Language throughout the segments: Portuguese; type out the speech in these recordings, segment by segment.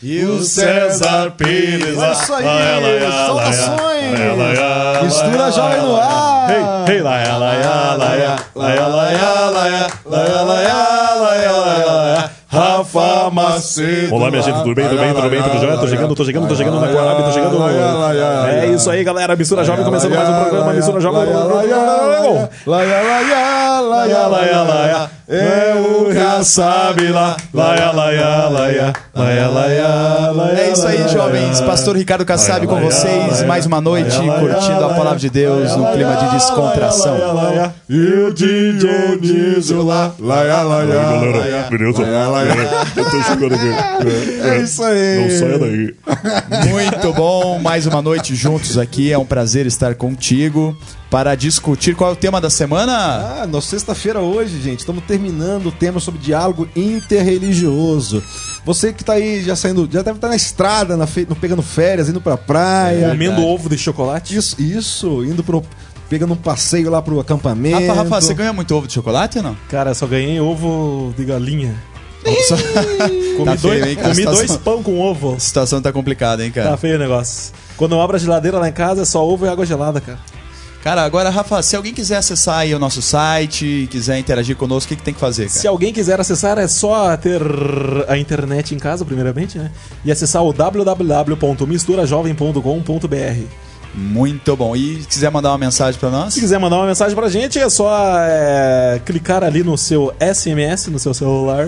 E o César Pires. É isso aí, saudações. Mistura jovem no ar. Hey, hey, laia, laia, laia, laia, laia, laia, laia, laia, laia, laia, Rafa Macedo. Olá, minha gente, tudo bem, tudo bem, tudo bem, tudo jóia? Tô chegando, tô chegando, tô chegando na Coab, tô chegando. É isso aí, galera. Mistura Jovem começando mais um programa. Mistura Jovem. Laia, laia, laia, laia, laia. É o sabe lá, laia, laia, laia, laia, laia, laia. É isso aí, jovens. Pastor Ricardo Kassab com vocês. Mais uma noite curtindo a palavra de Deus no clima de descontração. E o DJ Niso lá, laia, laia, Galera, beleza? Eu tô chegando aqui. É isso aí. Não saia daí. Muito bom, mais uma noite juntos aqui. É um prazer estar contigo para discutir qual é o tema da semana. Ah, na sexta-feira hoje, gente, estamos terminando o tema sobre diálogo interreligioso. Você que tá aí já saindo, já deve estar na estrada, na fe... no- pegando férias, indo pra praia. Comendo ovo de chocolate. Isso, isso, indo pro. Pegando um passeio lá pro acampamento. Rafa, Rafa, você ganha muito ovo de chocolate ou não? Cara, só ganhei ovo de galinha. Comi, Tá feio, dois, cara? comi Situação- dois pão com ovo. A situação tá complicada, hein, cara? Tá feio o negócio. Quando eu abro a geladeira lá em casa, é só ovo e água gelada, cara. Cara, agora, Rafa, se alguém quiser acessar aí o nosso site, quiser interagir conosco, o que, que tem que fazer, cara? Se alguém quiser acessar, é só ter a internet em casa, primeiramente, né? E acessar o www.misturajovem.com.br. Muito bom. E se quiser mandar uma mensagem pra nós? Se quiser mandar uma mensagem pra gente, é só é, clicar ali no seu SMS, no seu celular,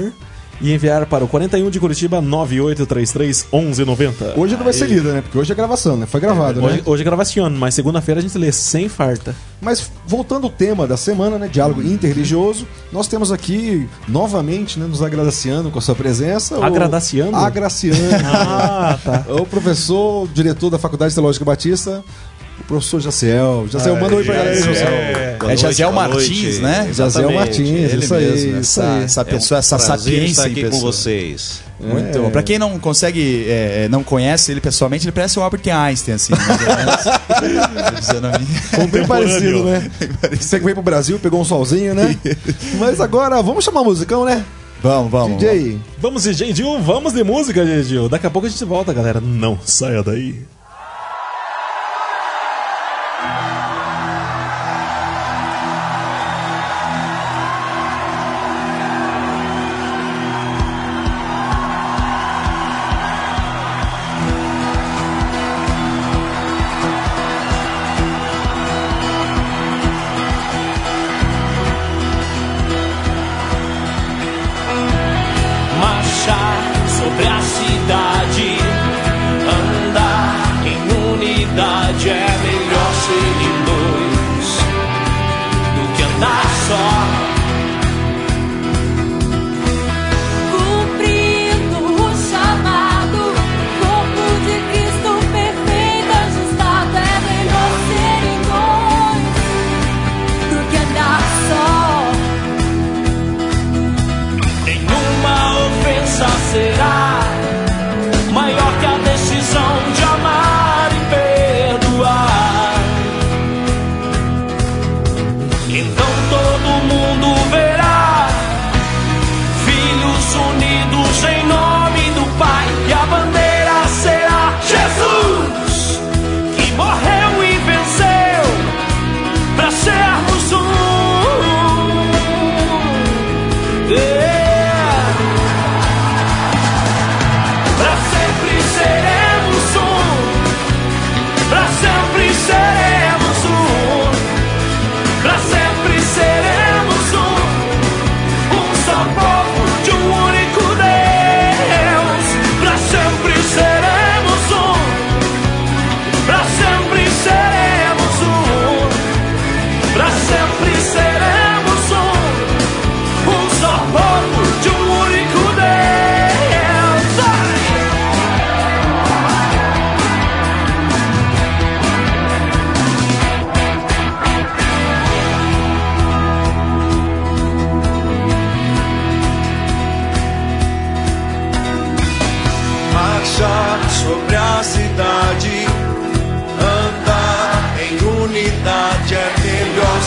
e enviar para o 41 de Curitiba 9833 1190. Hoje não vai ser lida, né? Porque hoje é gravação, né? Foi gravado, Hoje, né? hoje é gravação, mas segunda-feira a gente lê sem farta. Mas voltando ao tema da semana, né? Diálogo interreligioso, nós temos aqui novamente, né? Nos agraciando com a sua presença. o- Agradaciando? Agraciando. Ah, tá. o professor, diretor da Faculdade Teológica Batista, o professor Jaciel. Jaciel, manda um oi pra galera aí, É Jaziel Martins, né? Jaziel Martins, Ele isso aí, mesmo, isso essa, aí. essa pessoa, essa Prazer sapiência estar aqui com pessoa. vocês. Muito bom. Pra quem não consegue, é, não conhece ele pessoalmente, ele parece o Albert Einstein, assim. né? Mim. Bem parecido, né? Você que veio pro Brasil, pegou um solzinho, né? Mas agora, vamos chamar musicão, né? Vamos, vamos. DJ. Vamos de Gil, vamos de música, Gil. Daqui a pouco a gente volta, galera. Não saia daí.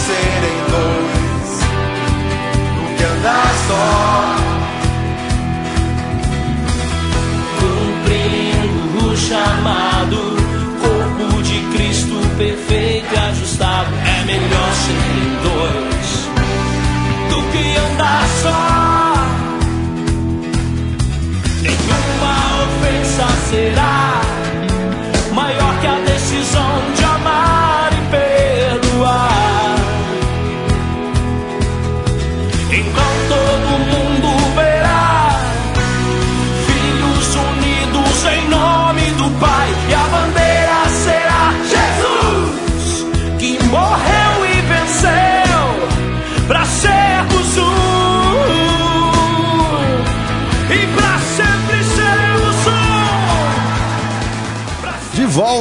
serem dois dois, que andar só. Cumprindo o chamado, corpo de Cristo perfeito e ajustado. É melhor serem dois do que andar só. Nenhuma ofensa será.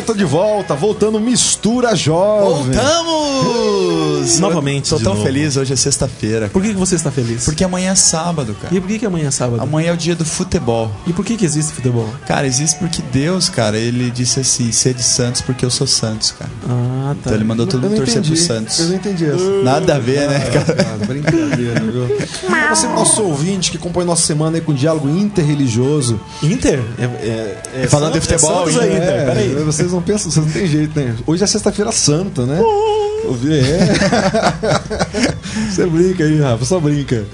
Volta, de volta, voltando mistura jovem. Voltamos! Novamente, Tô de tão novo. feliz, hoje é sexta-feira. Por que, que você está feliz? Porque amanhã é sábado, cara. E por que, que amanhã é sábado? Amanhã é o dia do futebol. E por que, que existe futebol? Cara, existe porque Deus, cara, ele disse assim: sede santos porque eu sou Santos, cara. Ah, tá. Então ele mandou todo mundo torcer entendi. pro Santos. Eu não entendi essa. Nada a ver, né, cara? Ah, brincadeira, viu? Pra você, nosso ouvinte, que compõe nossa semana aí com diálogo interreligioso. Inter? É, é, é Falando de Santos- futebol, é Santos aí, Inter. É, Peraí. Vocês não pensam, vocês não tem jeito, né? Hoje é sexta-feira santa, né? É. Você brinca aí, Rafa, só brinca.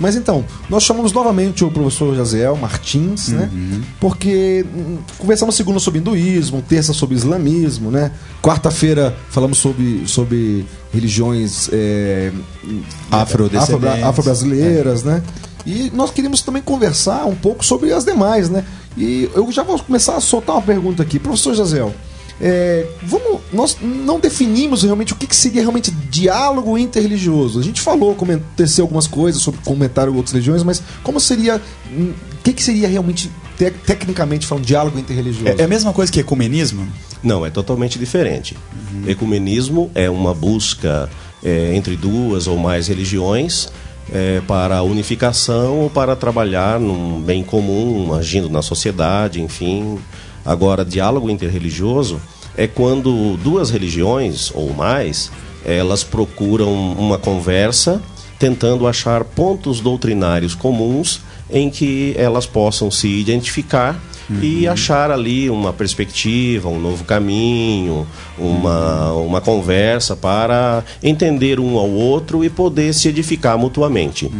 Mas então, nós chamamos novamente o professor Jaziel Martins, né? Porque hum, conversamos segunda sobre hinduísmo, terça sobre islamismo, né? Quarta-feira falamos sobre, sobre religiões é, Afrodescendentes. afro- afro-brasileiras, né? E nós queríamos também conversar um pouco sobre as demais, né? E eu já vou começar a soltar uma pergunta aqui. Professor Jaziel, é, vamos, nós não definimos realmente o que, que seria realmente diálogo interreligioso. A gente falou, aconteceu algumas coisas sobre comentário outras religiões, mas como seria. hum, O que, que seria realmente, te- tecnicamente falando, diálogo interreligioso? É, é a mesma coisa que ecumenismo? Não, é totalmente diferente. Ecumenismo é uma busca é, entre duas ou mais religiões é, para a unificação ou para trabalhar num bem comum, agindo na sociedade, enfim. Agora, diálogo interreligioso é quando duas religiões ou mais elas procuram uma conversa tentando achar pontos doutrinários comuns em que elas possam se identificar e achar ali uma perspectiva, um novo caminho, uma, uma conversa para entender um ao outro e poder se edificar mutuamente.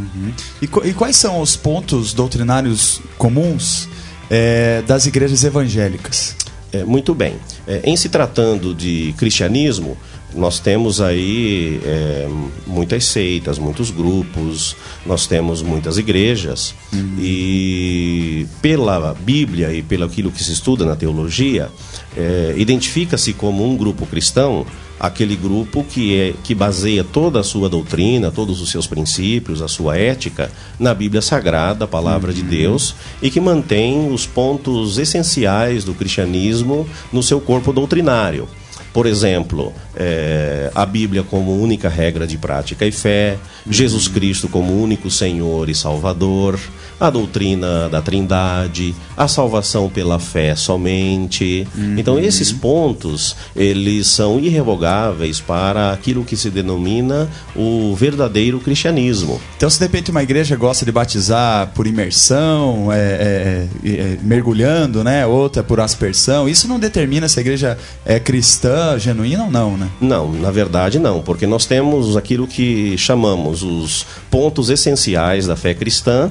E, qu- e quais são os pontos doutrinários comuns é, das igrejas evangélicas? É, muito bem. É, em se tratando de cristianismo, nós temos aí é, muitas seitas, muitos grupos, nós temos muitas igrejas e pela Bíblia e pelo aquilo que se estuda na teologia, é, identifica-se como um grupo cristão aquele grupo que é que baseia toda a sua doutrina, todos os seus princípios, a sua ética na Bíblia Sagrada, a palavra de Deus, e que mantém os pontos essenciais do cristianismo no seu corpo doutrinário. Por exemplo, eh, a Bíblia como única regra de prática e fé, Jesus Cristo como único Senhor e Salvador, a doutrina da Trindade, a salvação pela fé somente. Então esses pontos, eles são irrevogáveis para aquilo que se denomina o verdadeiro cristianismo. Então, se de repente uma igreja gosta de batizar por imersão, é, é, é, mergulhando, né? Outra por aspersão, isso não determina se a igreja é cristã, genuína ou não, né? Não, na verdade não, porque nós temos aquilo que chamamos os pontos essenciais da fé cristã.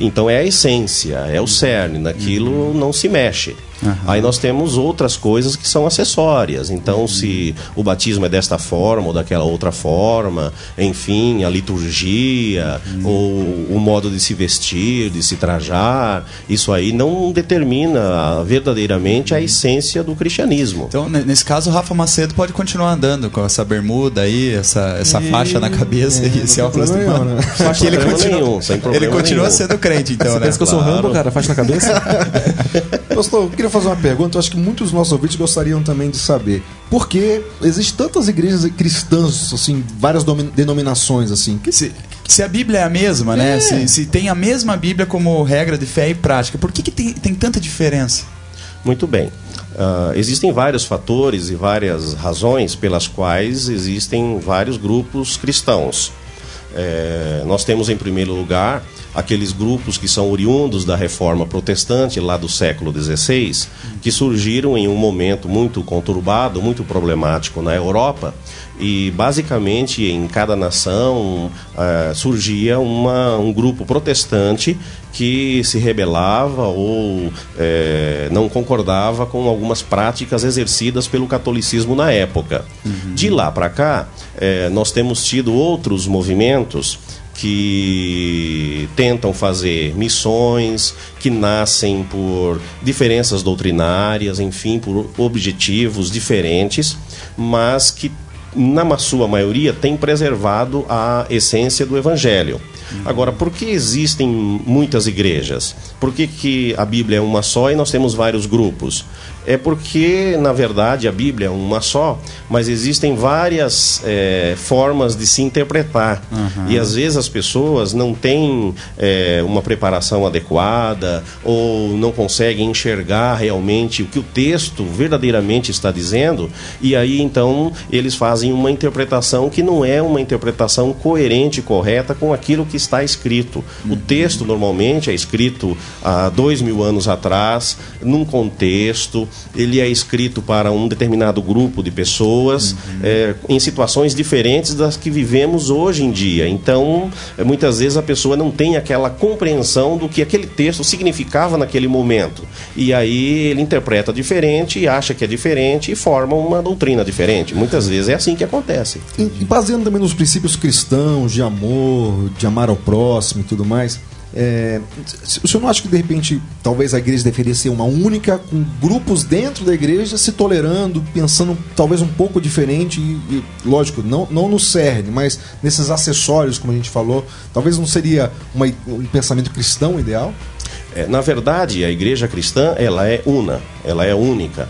Então é a essência, é o cerne, naquilo não se mexe. Aí nós temos outras coisas que são acessórias. Então, se o batismo é desta forma ou daquela outra forma, enfim, a liturgia, ou o modo de se vestir, de se trajar, isso aí não determina verdadeiramente a essência do cristianismo. Então, ne- nesse caso, o Rafa Macedo pode continuar andando com essa bermuda aí, essa, essa faixa na cabeça e esse óculos problema do nenhum, mano. né? Ele problema continua, nenhum, ele continua nenhum. sendo crente, então, Você né? pensa que eu sou Claro. Rambo, cara? Faixa na cabeça? Pastor, eu queria fazer uma pergunta, eu acho que muitos dos nossos ouvintes gostariam também de saber. Por que existem tantas igrejas cristãs, assim, várias denominações, assim? Que Se, se a Bíblia é a mesma, né? Se, se tem a mesma Bíblia como regra de fé e prática, por que, que tem, tem tanta diferença? Muito bem. Ah, existem vários fatores e várias razões pelas quais existem vários grupos cristãos. É, nós temos, em primeiro lugar, aqueles grupos que são oriundos da reforma protestante lá do século XVI, que surgiram em um momento muito conturbado, muito problemático na Europa. E basicamente em cada nação ah, surgia uma, um grupo protestante que se rebelava ou eh, não concordava com algumas práticas exercidas pelo catolicismo na época. De lá para cá, eh, nós temos tido outros movimentos que tentam fazer missões, que nascem por diferenças doutrinárias, enfim, por objetivos diferentes, mas que na sua maioria tem preservado a essência do evangelho. Agora, por que existem muitas igrejas? Por que, que a Bíblia é uma só e nós temos vários grupos? É porque, na verdade, a Bíblia é uma só, mas existem várias é, formas de se interpretar. E às vezes as pessoas não têm é, uma preparação adequada ou não conseguem enxergar realmente o que o texto verdadeiramente está dizendo, e aí então eles fazem uma interpretação que não é uma interpretação coerente e correta com aquilo que está escrito. O texto normalmente é escrito há dois mil anos atrás, num contexto, ele é escrito para um determinado grupo de pessoas, é, em situações diferentes das que vivemos hoje em dia. Então, é, muitas vezes a pessoa não tem aquela compreensão do que aquele texto significava naquele momento. E aí ele interpreta diferente, acha que é diferente e forma uma doutrina diferente. Muitas vezes é assim que acontece. E baseando também nos princípios cristãos de amor, de amar ao próximo e tudo mais, é, o senhor não acha que de repente talvez a igreja deveria ser uma única, com grupos dentro da igreja se tolerando, pensando talvez um pouco diferente e, e, lógico, não, não no cerne, mas nesses acessórios, como a gente falou, talvez não seria uma- um pensamento cristão ideal? É, na verdade, a igreja cristã ela é una, ela é única,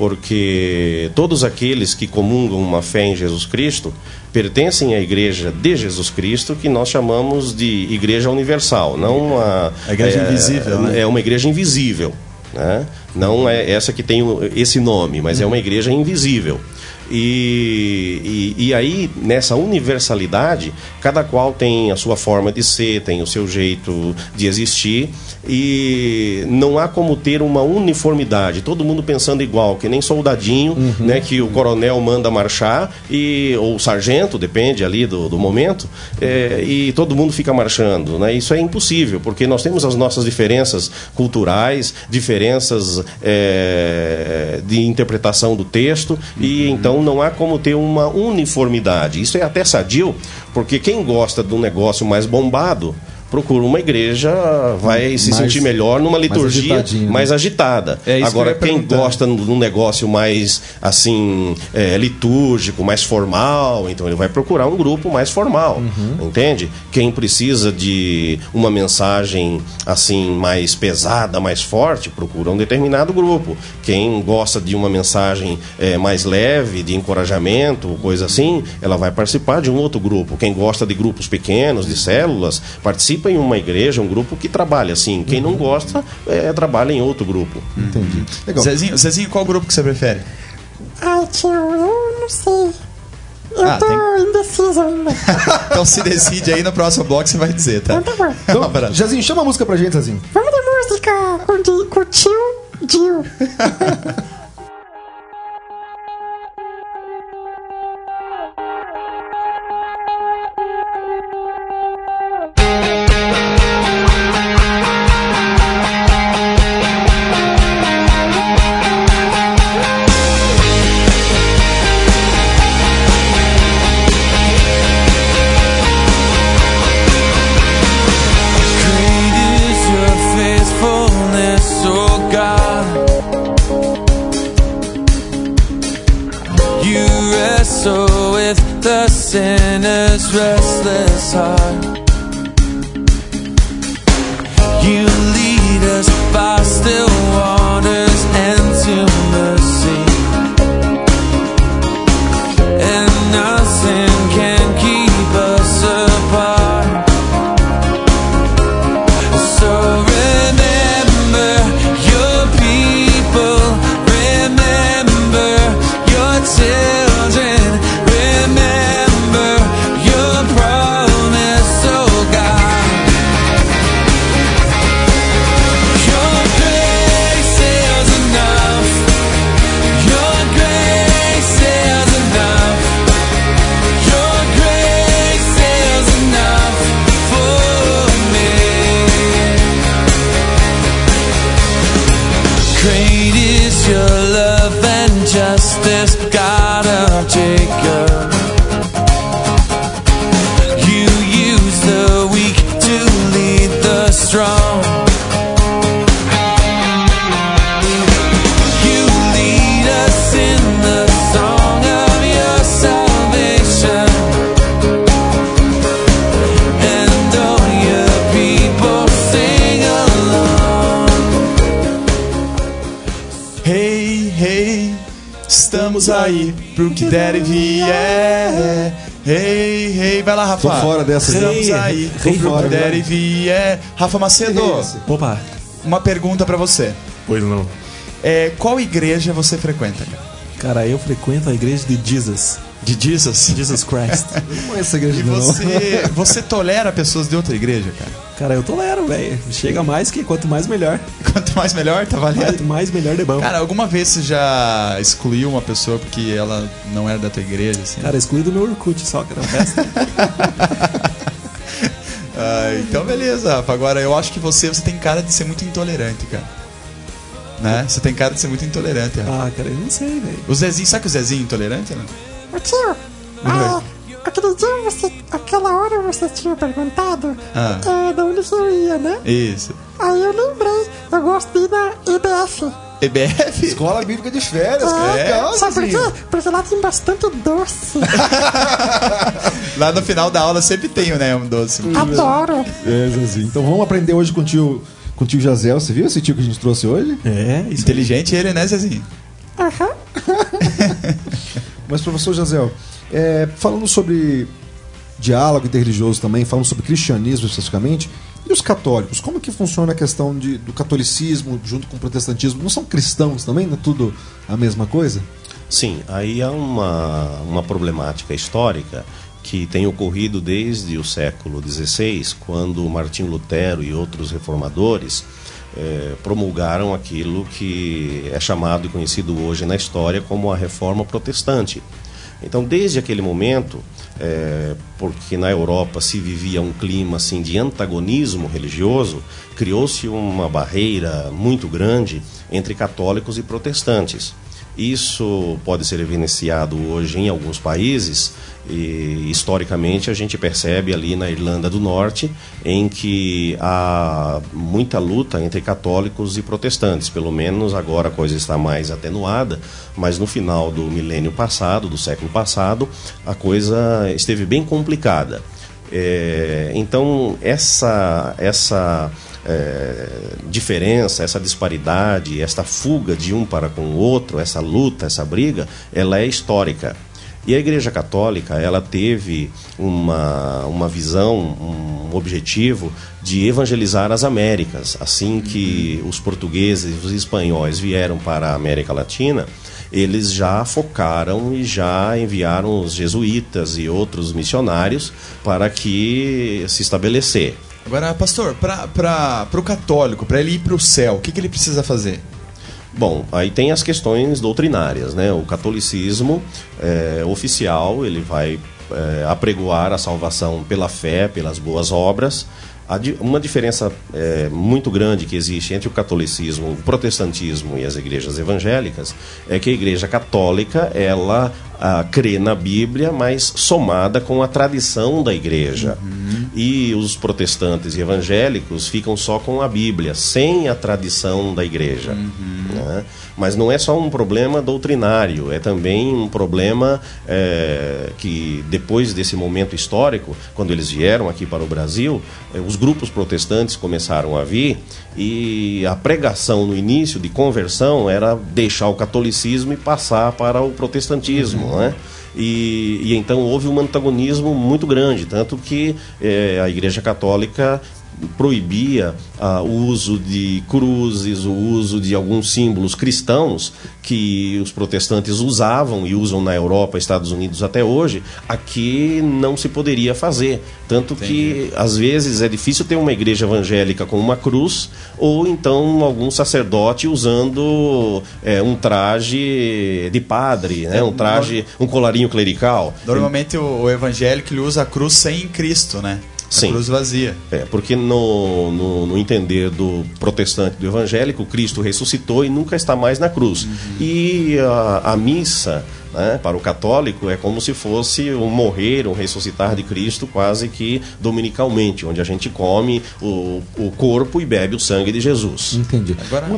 porque todos aqueles que comungam uma fé em Jesus Cristo pertencem à igreja de Jesus Cristo, que nós chamamos de igreja universal, não a, A igreja invisível, né? É uma igreja invisível, né? Não é essa que tem esse nome, mas é uma igreja invisível. E, e, e aí, nessa universalidade, cada qual tem a sua forma de ser, tem o seu jeito de existir, e não há como ter uma uniformidade, todo mundo pensando igual, que nem soldadinho, né, que o coronel manda marchar, e, ou o sargento, depende ali do, do momento, é, e todo mundo fica marchando. Né? Isso é impossível, porque nós temos as nossas diferenças culturais, diferenças é, de interpretação do texto, e então não há como ter uma uniformidade. Isso é até sadio, porque quem gosta de um negócio mais bombado procura uma igreja, vai se Mais- sentir melhor numa mais liturgia agitadinho, né? mais agitada. É que Agora, ia quem perguntar. gosta de um negócio mais assim é, litúrgico, mais formal, então ele vai procurar um grupo mais formal, Uhum. entende? Quem precisa de uma mensagem assim mais pesada, mais forte, procura um determinado grupo. Quem gosta de uma mensagem é, mais leve, de encorajamento, coisa assim, ela vai participar de um outro grupo. Quem gosta de grupos pequenos, de células, participa em uma igreja, um grupo que trabalha assim. Quem Uhum. não gosta, é, trabalha em outro grupo. Entendi. Legal. Zezinho, Zezinho, qual grupo que você prefere? Ai, tio, eu não sei. Eu Ah, tô tem- indeciso ainda. Então se decide aí no próximo bloco você vai dizer, tá? Então tá bom. Então. Jazinho, chama a música pra gente, Jazinho. Vamos de música com, o tio Dio. Aí pro que der e vier. Hey, hey, vai lá, Rafa. Tô fora dessa, Estamos já. aí Hey, pro fora, que der e vier. Rafa Macedo, Opa, uma pergunta pra você. pois não. É, qual igreja você frequenta, cara? Cara, eu frequento a igreja de Jesus. De Jesus? Jesus Christ. Não conheço essa igreja E não. você, você tolera pessoas de outra igreja, cara? Cara, eu tolero, velho. Chega mais que quanto mais melhor. Quanto mais melhor, tá valendo? Quanto mais melhor de bom. Cara, alguma vez você já excluiu uma pessoa porque ela não era da tua igreja, assim? Cara, exclui do meu Orkut só, cara. O resto. Ah, então beleza, Rafa. Agora eu acho que você, você tem cara de ser muito intolerante, cara. Né? Você tem cara de ser muito intolerante, Rafa. ah, cara, eu não sei, velho. O Zezinho, sabe que o Zezinho é intolerante, né? Ô tio, ah, aquele dia você, aquela hora você tinha perguntado Ah. é, de onde você ia, né? Isso. Aí eu lembrei, eu ir na IBF. EBF? Escola Bíblica de Férias, É, legal, Sabe por quê? Porque lá tem bastante doce. Lá no final da aula sempre tem, né, um doce. Adoro. É, Zezinho. Então vamos aprender hoje com o tio, com o tio Jazel. Você viu esse tio que a gente trouxe hoje? É. Inteligente ele, né, Zezinho? Aham. Mas, professor Jazel, é, falando sobre diálogo interreligioso também, falando sobre cristianismo especificamente, e os católicos? Como que funciona a questão de, do catolicismo junto com o protestantismo? Não são cristãos também? Não é tudo a mesma coisa? Sim, aí há uma, uma problemática histórica que tem ocorrido desde o século XVI, quando Martim Lutero e outros reformadores eh, promulgaram aquilo que é chamado e conhecido hoje na história como a Reforma Protestante. Então, desde aquele momento, eh, porque na Europa se vivia um clima assim de antagonismo religioso, criou-se uma barreira muito grande entre católicos e protestantes. Isso pode ser evidenciado hoje em alguns países e historicamente a gente percebe ali na Irlanda do Norte em que há muita luta entre católicos e protestantes. Pelo menos agora a coisa está mais atenuada, mas no final do milênio passado, do século passado, a coisa esteve bem complicada. É, então essa essa é, diferença, essa disparidade, esta fuga de um para com o outro, essa luta, essa briga, ela é histórica. E a Igreja Católica, ela teve uma, uma visão, um objetivo de evangelizar as Américas. Assim que os portugueses e os espanhóis vieram para a América Latina, eles já focaram e já enviaram os jesuítas e outros missionários para que se estabelecer. Agora, pastor, para o católico, para ele ir para o céu, o que, que ele precisa fazer? Bom, aí tem as questões doutrinárias, né? O catolicismo é, oficial, ele vai é, apregoar a salvação pela fé, pelas boas obras. A Uma diferença é, muito grande que existe entre o catolicismo, o protestantismo e as igrejas evangélicas é que a igreja católica ela ah, crê na Bíblia, mas somada com a tradição da igreja. E os protestantes e evangélicos ficam só com a Bíblia, sem a tradição da igreja. Né? Mas não é só um problema doutrinário, é também um problema é, que depois desse momento histórico, quando eles vieram aqui para o Brasil, eh, os grupos protestantes começaram a vir e a pregação no início de conversão era deixar o catolicismo e passar para o protestantismo, né? E, e então houve um antagonismo muito grande, tanto que eh, a Igreja Católica proibia ah, o uso de cruzes, o uso de alguns símbolos cristãos que os protestantes usavam e usam na Europa, Estados Unidos até hoje, aqui não se poderia fazer. Tanto que às vezes é difícil ter uma igreja evangélica com uma cruz ou então algum sacerdote usando eh, um traje de padre, né? um traje, um colarinho clerical. Normalmente o, o evangélico ele usa a cruz sem Cristo, né? A Sim. cruz vazia. É, porque no, no, no entender do protestante do evangélico, Cristo ressuscitou e nunca está mais na cruz. E a, a missa, né, para o católico, é como se fosse um morrer, um ressuscitar de Cristo, quase que dominicalmente, onde a gente come o, o corpo e bebe o sangue de Jesus. Entendi. Agora,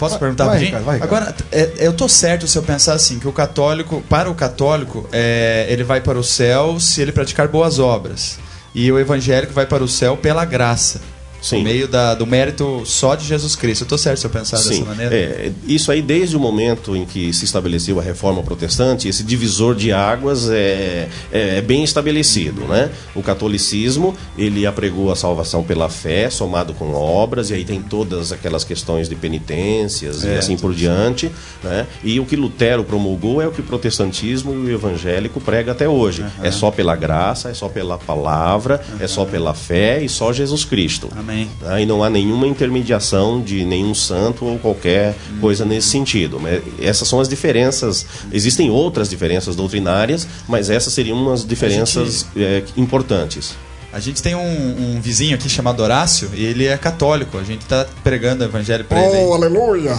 posso Vai- perguntar vai, rapidinho? Ricardo, vai, Ricardo. Agora, é, eu tô certo se eu pensar assim, que o católico, para o católico, é, ele vai para o céu se ele praticar boas obras. E o evangélico vai para o céu pela graça. Sim. Por meio da- do mérito só de Jesus Cristo. Eu tô certo se eu pensar Sim, dessa maneira? é, isso aí desde o momento em que se estabeleceu a reforma protestante, esse divisor de águas é, é, é bem estabelecido, né? O catolicismo ele apregou a salvação pela fé, somado com obras, e aí tem todas aquelas questões de penitências e É, assim por diante, né? E o que Lutero promulgou é o que o protestantismo e o evangélico prega até hoje. É só pela graça, é só pela palavra, é só pela fé e só Jesus Cristo. Amém. Tá? E não há nenhuma intermediação de nenhum santo ou qualquer coisa nesse sentido. Mas Essas são as diferenças. Existem outras diferenças doutrinárias, mas essas seriam umas diferenças eh, importantes. A gente tem um, um vizinho aqui chamado Horácio e ele é católico. A gente tá pregando o evangelho pra ele. aí. Oh, aleluia!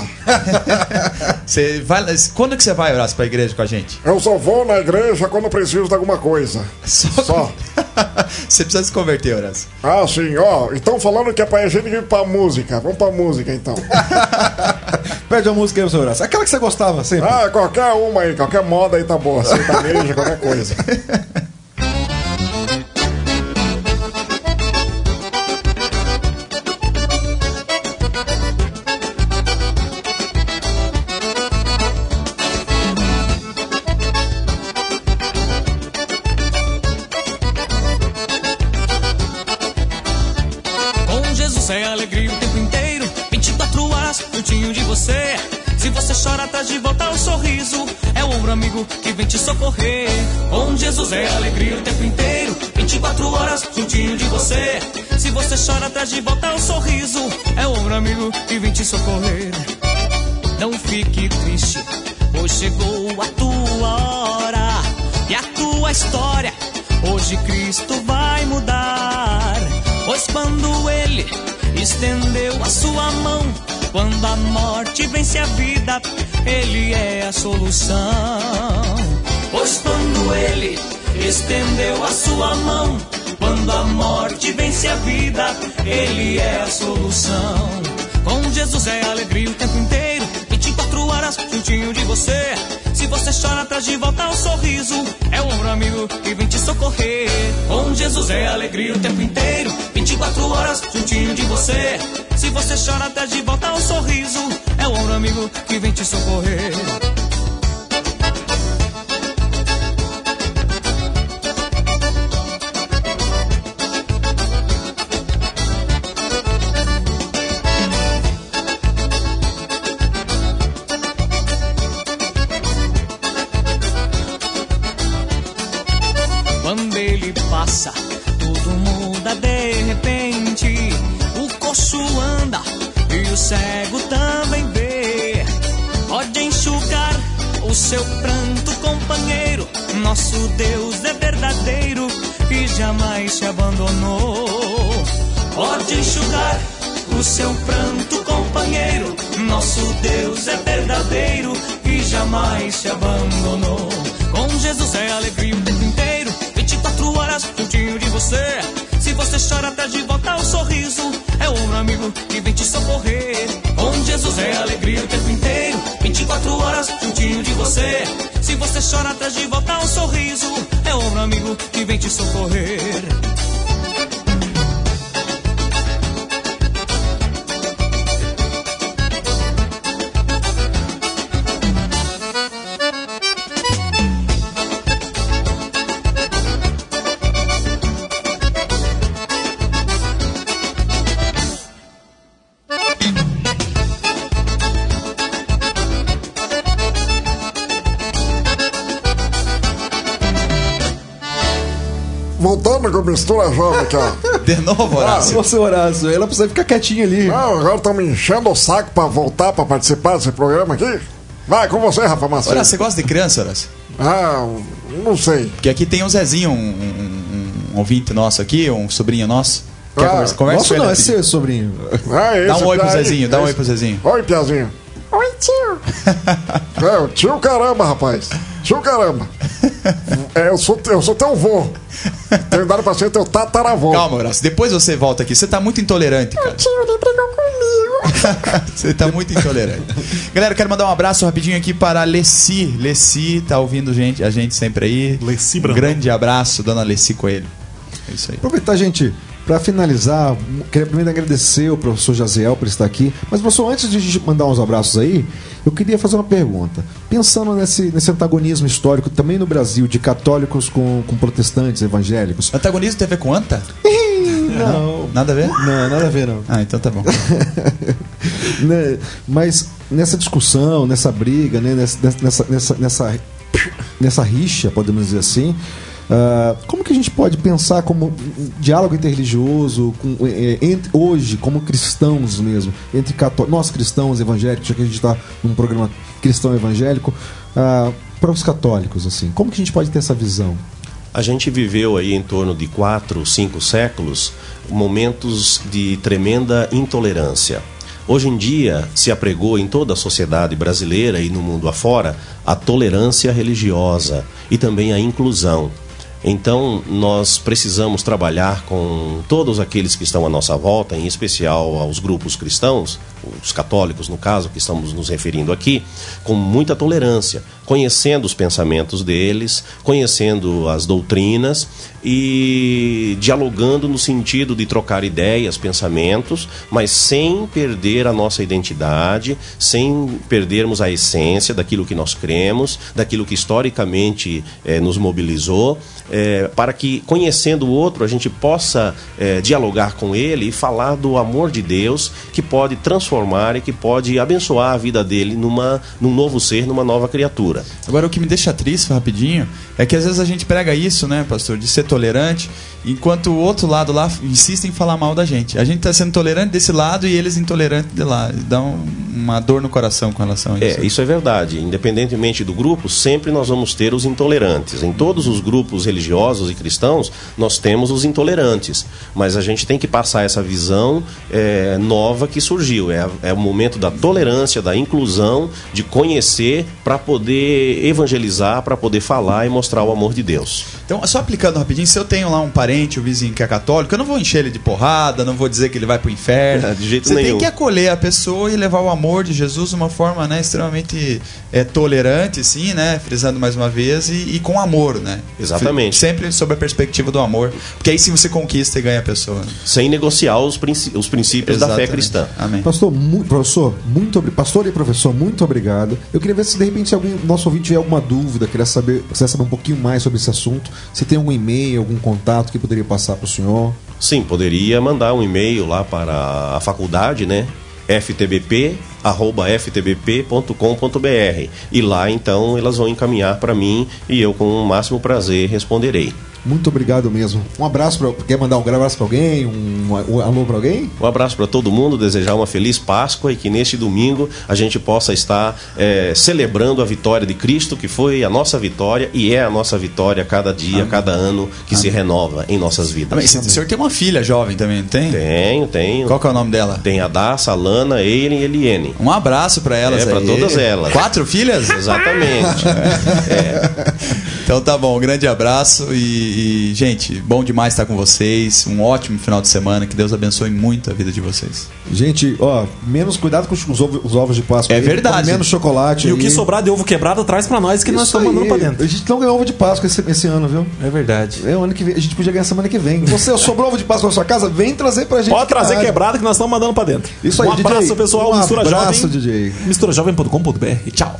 Você vai, quando que você vai, Horácio, pra igreja com a gente? Eu só vou na igreja quando preciso de alguma coisa. Só. Só. Você precisa se converter, Horácio. Ah, sim, ó. Então falando que é pra gente ir pra música. Vamos pra música então. Pede a música aí seu braço. Aquela que você gostava sempre. Ah, qualquer uma aí, qualquer moda aí tá boa. Sertaneja, qualquer coisa. Chora, atrás de volta o sorriso. É o ombro amigo que vem te socorrer. Não fique triste, pois chegou a tua hora e a tua história. Hoje Cristo vai mudar. Pois quando Ele estendeu a sua mão, quando a morte vence a vida, Ele é a solução. Pois quando Ele estendeu a sua mão, quando a morte vence a vida, Ele é a solução. Com Jesus é alegria o tempo inteiro, 24 horas juntinho de você. Se você chora, traz de volta o sorriso. É o ombro amigo que vem te socorrer. Com Jesus é alegria o tempo inteiro, 24 horas juntinho de você. Se você chora, traz de volta o sorriso. É o ombro amigo que vem te socorrer. Jamais te abandonou. Com Jesus é alegria o tempo inteiro, 24 horas juntinho de você. Se você chora, traz de volta o sorriso. É ombro amigo que vem te socorrer. Com Jesus é alegria o tempo inteiro, 24 horas juntinho de você. Se você chora, traz de volta o sorriso. É ombro amigo que vem te socorrer. Mistura jovem aqui, ó. De novo, Horácio? Ô, seu Horácio, ela precisa ficar quietinha ali. Não, agora estão me enchendo o saco pra voltar pra participar desse programa aqui. Vai com você, Rafa Macedo. Horácio, você gosta de criança, Horácio? Ah, não sei. Porque aqui tem o Zezinho, um, um- um ouvinte nosso aqui, um sobrinho nosso. Quer Ah, conversa? Conversa Nossa, com ele não, é seu sobrinho. Ah, esse Dá um oi pro Zezinho, dá um oi esse- pro Zezinho. Oi, Piazinho. Oi, tio. É, tio caramba, rapaz. Tio caramba. É, eu sou, eu sou teu vô. Tenho dado pra ser teu tataravô. Calma, Horácio, depois você volta aqui. Você tá muito intolerante, cara. Tio, ele brigou comigo. Você tá muito intolerante. Galera, eu quero mandar um abraço rapidinho aqui para a Leci. Leci tá ouvindo gente, a gente sempre aí. Leci Um Brandão. grande abraço, dona Leci Coelho. É isso aí. Aproveitar, gente. Para finalizar, queria primeiro agradecer o professor Jaziel por estar aqui. Mas, professor, antes de a gente mandar uns abraços aí, eu queria fazer uma pergunta. Pensando nesse, nesse antagonismo histórico também no Brasil, de católicos com, com protestantes evangélicos. Antagonismo tem a ver com anta? Não. Nada a ver? Não, nada a ver, não. Ah, então tá bom. Né, Mas nessa discussão, nessa briga, né, nessa, nessa, nessa, nessa, nessa rixa, podemos dizer assim, ah, como que a gente pode pensar como diálogo interreligioso com, eh, entre- hoje, como cristãos mesmo, entre cató- nós cristãos evangélicos, já que a gente está num programa cristão evangélico, ah, para os católicos, assim, como que a gente pode ter essa visão? A gente viveu aí em torno de quatro, cinco séculos momentos de tremenda intolerância. Hoje em dia se apregou em toda a sociedade brasileira e no mundo afora a tolerância religiosa e também a inclusão. Então, nós precisamos trabalhar com todos aqueles que estão à nossa volta, em especial aos grupos cristãos, os católicos, no caso, que estamos nos referindo aqui, com muita tolerância, conhecendo os pensamentos deles, conhecendo as doutrinas e dialogando no sentido de trocar ideias, pensamentos, mas sem perder a nossa identidade, sem perdermos a essência daquilo que nós cremos, daquilo que historicamente eh, nos mobilizou, eh, para que, conhecendo o outro, a gente possa eh, dialogar com ele e falar do amor de Deus que pode transformar e que pode abençoar a vida dele numa, num novo ser, numa nova criatura. Agora, o que me deixa triste, rapidinho, é que às vezes a gente prega isso, né, pastor, de ser tolerante, enquanto o outro lado lá insiste em falar mal da gente. A gente está sendo tolerante desse lado e eles intolerantes de lá. Dá um- uma dor no coração com relação a isso. É, isso é verdade. Independentemente do grupo, sempre nós vamos ter os intolerantes. Em todos os grupos religiosos e cristãos, nós temos os intolerantes. Mas a gente tem que passar essa visão é, nova que surgiu. É, é o momento da tolerância, da inclusão, de conhecer para poder evangelizar, para poder falar e mostrar o amor de Deus. Então, só aplicando rapidinho, se eu tenho lá um parente, um vizinho que é católico, eu não vou encher ele de porrada, não vou dizer que ele vai pro inferno. De jeito Você nenhum. tem que acolher a pessoa e levar o amor de Jesus de uma forma né, extremamente é, tolerante, sim, né? Frisando mais uma vez, e, e com amor, né? Exatamente. Sempre sob a perspectiva do amor. Porque aí sim você conquista e ganha a pessoa. né? Sem negociar os, princ- os princípios da fé Exatamente. cristã. Amém. Pastor, mu- professor, muito pastor e professor, muito obrigado. Eu queria ver se de repente alguém, nosso ouvinte tiver alguma dúvida, queria saber, quiser saber um pouquinho mais sobre esse assunto, se tem algum e-mail, algum contato que poderia passar para o senhor. Sim, poderia mandar um e-mail lá para a faculdade, né? ftbp@ftbp.com.br e lá então elas vão encaminhar para mim e eu com o máximo prazer responderei. Muito obrigado mesmo. Um abraço para quer mandar um abraço para alguém, um, um alô para alguém? Um abraço para todo mundo, desejar uma feliz Páscoa e que neste domingo a gente possa estar eh, celebrando a vitória de Cristo, que foi a nossa vitória e é a nossa vitória a cada dia, a cada ano que se renova em nossas vidas. Amém. O senhor tem uma filha jovem também, não tem? Tenho, tenho. Qual que é o nome dela? Tem a Daça, a Lana, Eileen e Eliene. Um abraço pra elas É, pra aí. todas elas. Quatro filhas? Exatamente. Então tá bom, um grande abraço e, e, gente, bom demais estar com vocês. Um ótimo final de semana. Que Deus abençoe muito a vida de vocês. Gente, ó, menos cuidado com os ovos, os ovos de Páscoa. É aí, verdade. Menos chocolate. E o aí. que sobrar de ovo quebrado, traz pra nós que nós Isso estamos mandando pra dentro. A gente não ganhou ovo de Páscoa esse, esse ano, viu? É verdade. É o ano que vem. A gente podia ganhar semana que vem. Você sobrou ovo de Páscoa na sua casa? Vem trazer pra gente. Pode trazer quebrado que nós estamos mandando pra dentro. Isso aí, um DJ. abraço, pessoal. Um Mistura abraço, Jovem. DJ. Misturajovem.com.br. Tchau.